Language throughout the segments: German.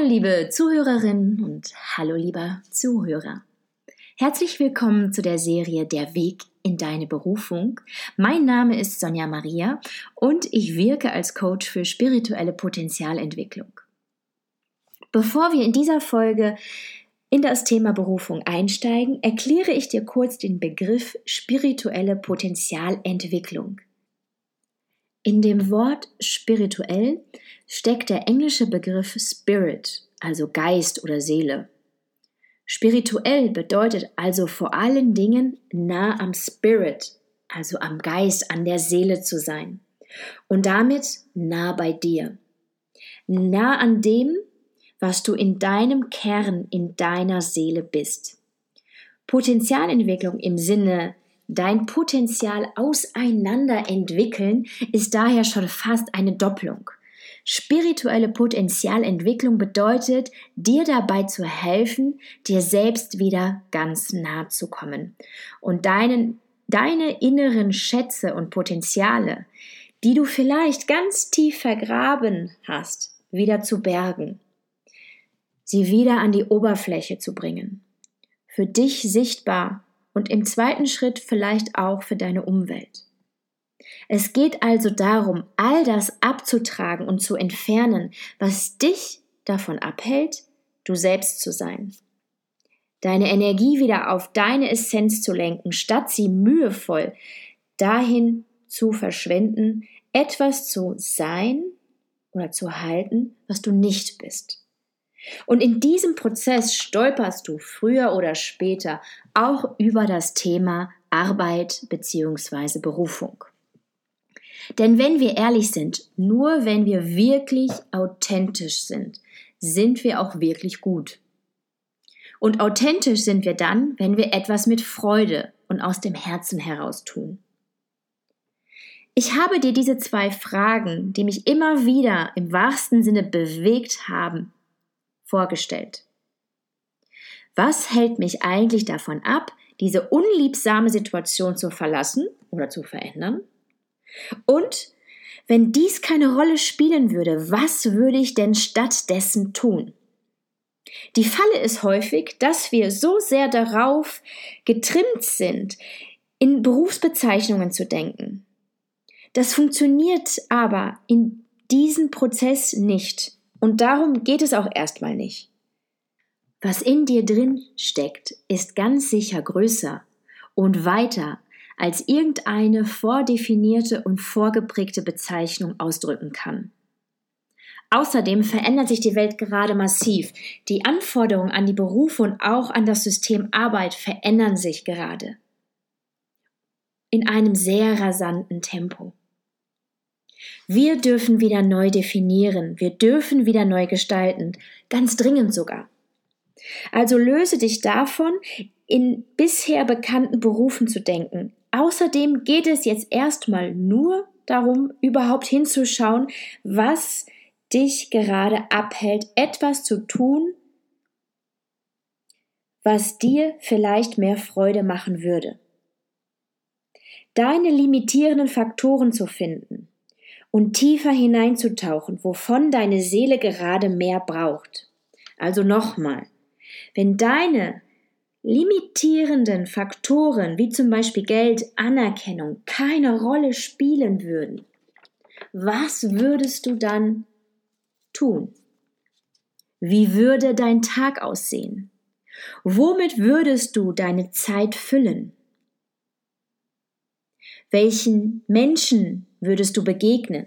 Hallo liebe Zuhörerinnen und hallo lieber Zuhörer. Herzlich willkommen zu der Serie Der Weg in deine Berufung. Mein Name ist Sonja Maria und ich wirke als Coach für spirituelle Potenzialentwicklung. Bevor wir in dieser Folge in das Thema Berufung einsteigen, erkläre ich dir kurz den Begriff spirituelle Potenzialentwicklung. In dem Wort spirituell steckt der englische Begriff Spirit, also Geist oder Seele. Spirituell bedeutet also vor allen Dingen nah am Spirit, also am Geist, an der Seele zu sein. Und damit nah bei dir. Nah an dem, was du in deinem Kern, in deiner Seele bist. Potenzialentwicklung im Sinne dein Potenzial auseinander entwickeln ist daher schon fast eine Doppelung. Spirituelle Potenzialentwicklung bedeutet, dir dabei zu helfen, dir selbst wieder ganz nah zu kommen. Und deinen, deine inneren Schätze und Potenziale, die du vielleicht ganz tief vergraben hast, wieder zu bergen, sie wieder an die Oberfläche zu bringen, für dich sichtbar und im zweiten Schritt vielleicht auch für deine Umwelt. Es geht also darum, all das abzutragen und zu entfernen, was dich davon abhält, du selbst zu sein. Deine Energie wieder auf deine Essenz zu lenken, statt sie mühevoll dahin zu verschwenden, etwas zu sein oder zu halten, was du nicht bist. Und in diesem Prozess stolperst du früher oder später auch über das Thema Arbeit bzw. Berufung. Denn wenn wir ehrlich sind, nur wenn wir wirklich authentisch sind, sind wir auch wirklich gut. Und authentisch sind wir dann, wenn wir etwas mit Freude und aus dem Herzen heraus tun. Ich habe dir diese zwei Fragen, die mich immer wieder im wahrsten Sinne bewegt haben, vorgestellt. Was hält mich eigentlich davon ab, diese unliebsame Situation zu verlassen oder zu verändern? Und wenn dies keine Rolle spielen würde, was würde ich denn stattdessen tun? Die Falle ist häufig, dass wir so sehr darauf getrimmt sind, in Berufsbezeichnungen zu denken. Das funktioniert aber in diesem Prozess nicht. Und darum geht es auch erstmal nicht. Was in dir drin steckt, ist ganz sicher größer und weiter als irgendeine vordefinierte und vorgeprägte Bezeichnung ausdrücken kann. Außerdem verändert sich die Welt gerade massiv. Die Anforderungen an die Berufe und auch an das System Arbeit verändern sich gerade. In einem sehr rasanten Tempo. Wir dürfen wieder neu definieren, wir dürfen wieder neu gestalten, ganz dringend sogar. Also löse dich davon, in bisher bekannten Berufen zu denken, Außerdem geht es jetzt erstmal nur darum, überhaupt hinzuschauen, was dich gerade abhält, etwas zu tun, was dir vielleicht mehr Freude machen würde. Deine limitierenden Faktoren zu finden und tiefer hineinzutauchen, wovon deine Seele gerade mehr braucht. Also nochmal, wenn deine limitierenden Faktoren wie zum Beispiel Geld, Anerkennung keine Rolle spielen würden, was würdest du dann tun? Wie würde dein Tag aussehen? Womit würdest du deine Zeit füllen? Welchen Menschen würdest du begegnen?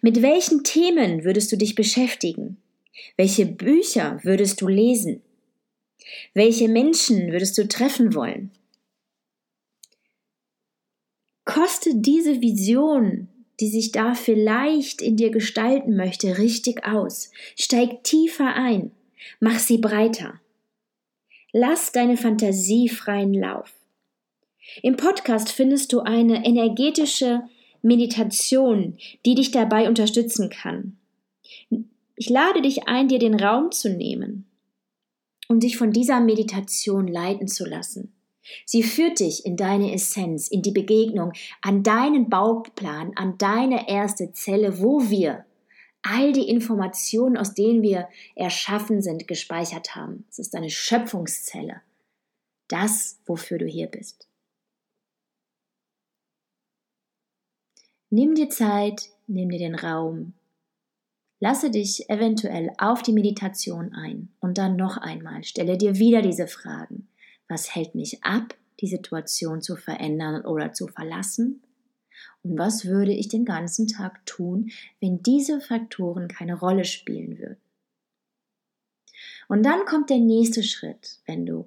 Mit welchen Themen würdest du dich beschäftigen? Welche Bücher würdest du lesen? Welche Menschen würdest du treffen wollen? Koste diese Vision, die sich da vielleicht in dir gestalten möchte, richtig aus. Steig tiefer ein. Mach sie breiter. Lass deine Fantasie freien Lauf. Im Podcast findest du eine energetische Meditation, die dich dabei unterstützen kann. Ich lade dich ein, dir den Raum zu nehmen um dich von dieser Meditation leiten zu lassen. Sie führt dich in deine Essenz, in die Begegnung, an deinen Bauplan, an deine erste Zelle, wo wir all die Informationen, aus denen wir erschaffen sind, gespeichert haben. Es ist eine Schöpfungszelle. Das, wofür du hier bist. Nimm dir Zeit, nimm dir den Raum. Lasse dich eventuell auf die Meditation ein und dann noch einmal stelle dir wieder diese Fragen. Was hält mich ab, die Situation zu verändern oder zu verlassen? Und was würde ich den ganzen Tag tun, wenn diese Faktoren keine Rolle spielen würden? Und dann kommt der nächste Schritt, wenn du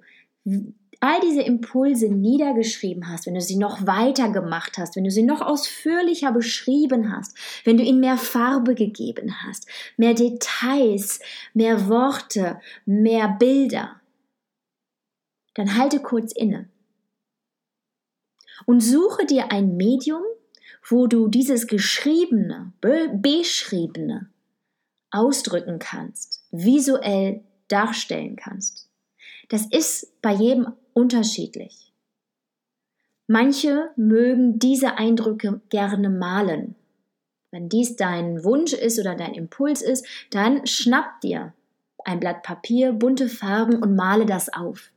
all diese Impulse niedergeschrieben hast, wenn du sie noch weiter gemacht hast, wenn du sie noch ausführlicher beschrieben hast, wenn du ihnen mehr Farbe gegeben hast, mehr Details, mehr Worte, mehr Bilder, dann halte kurz inne und suche dir ein Medium, wo du dieses Geschriebene, Beschriebene ausdrücken kannst, visuell darstellen kannst. Das ist bei jedem unterschiedlich. Manche mögen diese Eindrücke gerne malen. Wenn dies dein Wunsch ist oder dein Impuls ist, dann schnapp dir ein Blatt Papier, bunte Farben und male das auf.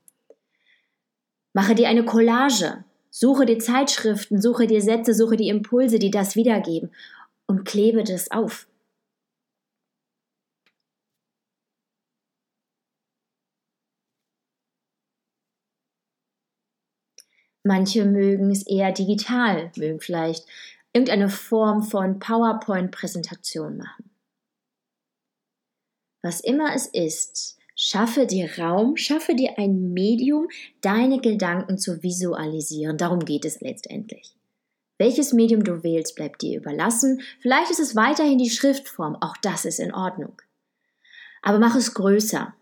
Mache dir eine Collage Suche dir Zeitschriften, suche dir Sätze, suche die Impulse, die das wiedergeben und klebe das auf. Manche mögen es eher digital, mögen vielleicht irgendeine Form von PowerPoint-Präsentation machen. Was immer es ist, Schaffe dir Raum, schaffe dir ein Medium, deine Gedanken zu visualisieren. Darum geht es letztendlich. Welches Medium du wählst, bleibt dir überlassen. Vielleicht ist es weiterhin die Schriftform, auch das ist in Ordnung. Aber mach es größer.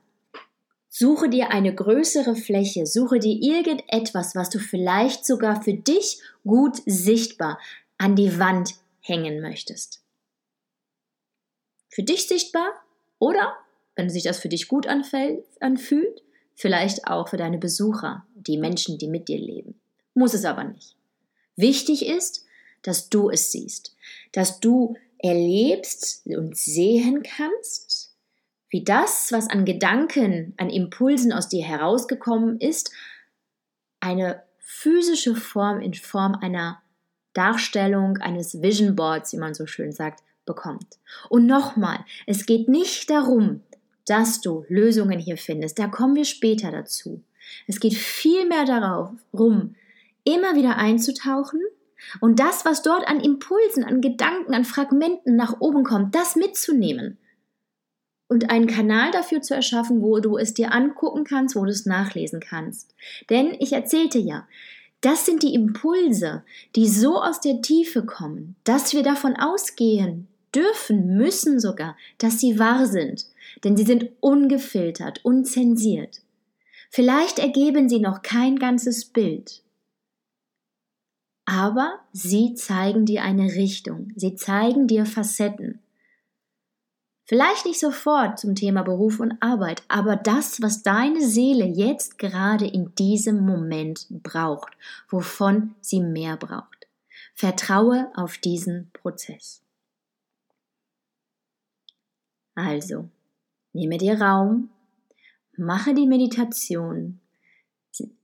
Suche dir eine größere Fläche, suche dir irgendetwas, was du vielleicht sogar für dich gut sichtbar an die Wand hängen möchtest. Für dich sichtbar oder wenn sich das für dich gut anfühlt, vielleicht auch für deine Besucher, die Menschen, die mit dir leben. Muss es aber nicht. Wichtig ist, dass du es siehst, dass du erlebst und sehen kannst, wie das, was an Gedanken, an Impulsen aus dir herausgekommen ist, eine physische Form in Form einer Darstellung eines Vision Boards, wie man so schön sagt, bekommt. Und nochmal, es geht nicht darum, dass du Lösungen hier findest. Da kommen wir später dazu. Es geht vielmehr darum, immer wieder einzutauchen und das, was dort an Impulsen, an Gedanken, an Fragmenten nach oben kommt, das mitzunehmen und einen Kanal dafür zu erschaffen, wo du es dir angucken kannst, wo du es nachlesen kannst. Denn ich erzählte ja, das sind die Impulse, die so aus der Tiefe kommen, dass wir davon ausgehen dürfen, müssen sogar, dass sie wahr sind denn sie sind ungefiltert, unzensiert. Vielleicht ergeben sie noch kein ganzes Bild, aber sie zeigen dir eine Richtung, sie zeigen dir Facetten. Vielleicht nicht sofort zum Thema Beruf und Arbeit, aber das, was deine Seele jetzt gerade in diesem Moment braucht, wovon sie mehr braucht. Vertraue auf diesen Prozess. Also, Nehme dir Raum, mache die Meditation,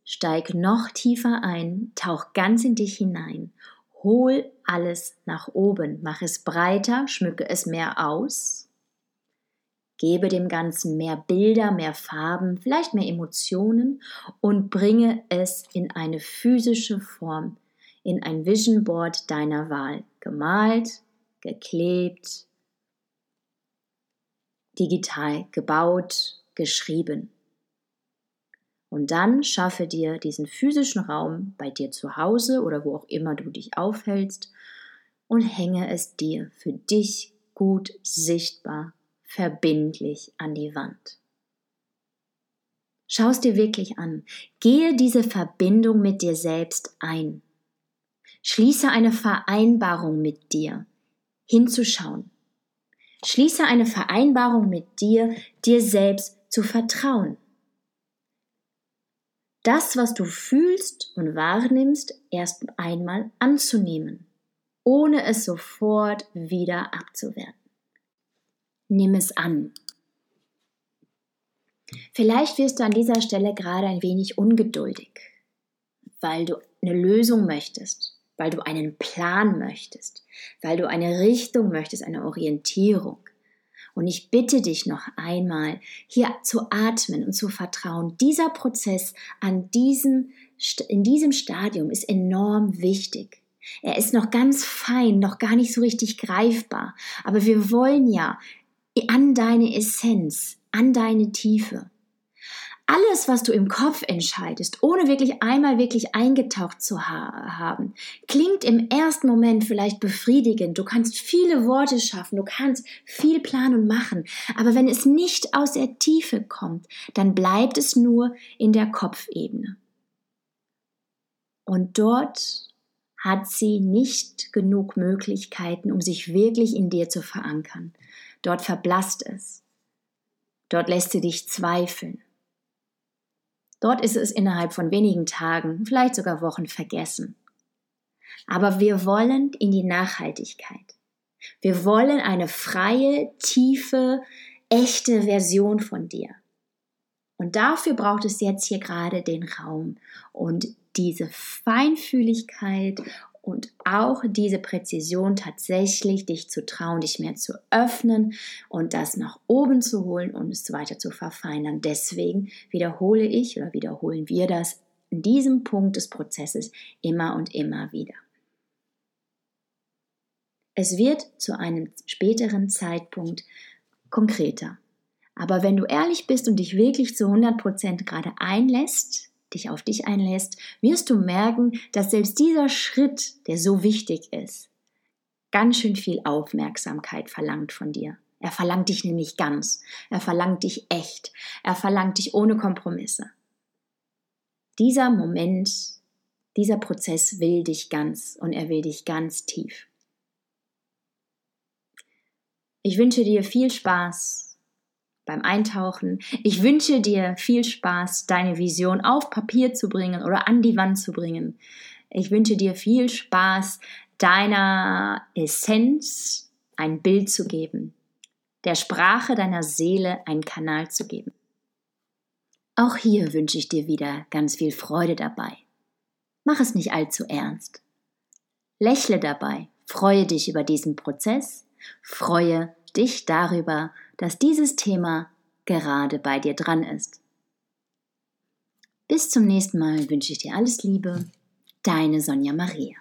steig noch tiefer ein, tauch ganz in dich hinein, hol alles nach oben, mach es breiter, schmücke es mehr aus, gebe dem Ganzen mehr Bilder, mehr Farben, vielleicht mehr Emotionen und bringe es in eine physische Form, in ein Vision Board deiner Wahl, gemalt, geklebt, digital gebaut, geschrieben. Und dann schaffe dir diesen physischen Raum bei dir zu Hause oder wo auch immer du dich aufhältst und hänge es dir für dich gut sichtbar, verbindlich an die Wand. Schau es dir wirklich an. Gehe diese Verbindung mit dir selbst ein. Schließe eine Vereinbarung mit dir, hinzuschauen, Schließe eine Vereinbarung mit dir, dir selbst zu vertrauen. Das, was du fühlst und wahrnimmst, erst einmal anzunehmen, ohne es sofort wieder abzuwerten. Nimm es an. Vielleicht wirst du an dieser Stelle gerade ein wenig ungeduldig, weil du eine Lösung möchtest, weil du einen Plan möchtest, weil du eine Richtung möchtest, eine Orientierung. Und ich bitte dich noch einmal, hier zu atmen und zu vertrauen. Dieser Prozess an diesem, in diesem Stadium ist enorm wichtig. Er ist noch ganz fein, noch gar nicht so richtig greifbar. Aber wir wollen ja an deine Essenz, an deine Tiefe alles, was du im Kopf entscheidest, ohne wirklich einmal wirklich eingetaucht zu ha haben, klingt im ersten Moment vielleicht befriedigend. Du kannst viele Worte schaffen, du kannst viel planen und machen. Aber wenn es nicht aus der Tiefe kommt, dann bleibt es nur in der Kopfebene. Und dort hat sie nicht genug Möglichkeiten, um sich wirklich in dir zu verankern. Dort verblasst es. Dort lässt sie dich zweifeln. Dort ist es innerhalb von wenigen Tagen, vielleicht sogar Wochen vergessen. Aber wir wollen in die Nachhaltigkeit. Wir wollen eine freie, tiefe, echte Version von dir. Und dafür braucht es jetzt hier gerade den Raum und diese Feinfühligkeit und auch diese Präzision tatsächlich dich zu trauen, dich mehr zu öffnen und das nach oben zu holen und es weiter zu verfeinern. Deswegen wiederhole ich oder wiederholen wir das in diesem Punkt des Prozesses immer und immer wieder. Es wird zu einem späteren Zeitpunkt konkreter. Aber wenn du ehrlich bist und dich wirklich zu 100% gerade einlässt, dich auf dich einlässt, wirst du merken, dass selbst dieser Schritt, der so wichtig ist, ganz schön viel Aufmerksamkeit verlangt von dir. Er verlangt dich nämlich ganz. Er verlangt dich echt. Er verlangt dich ohne Kompromisse. Dieser Moment, dieser Prozess will dich ganz und er will dich ganz tief. Ich wünsche dir viel Spaß beim Eintauchen. Ich wünsche dir viel Spaß, deine Vision auf Papier zu bringen oder an die Wand zu bringen. Ich wünsche dir viel Spaß, deiner Essenz ein Bild zu geben, der Sprache deiner Seele einen Kanal zu geben. Auch hier wünsche ich dir wieder ganz viel Freude dabei. Mach es nicht allzu ernst. Lächle dabei, freue dich über diesen Prozess, freue dich darüber, dass dieses Thema gerade bei dir dran ist. Bis zum nächsten Mal wünsche ich dir alles Liebe, deine Sonja Maria.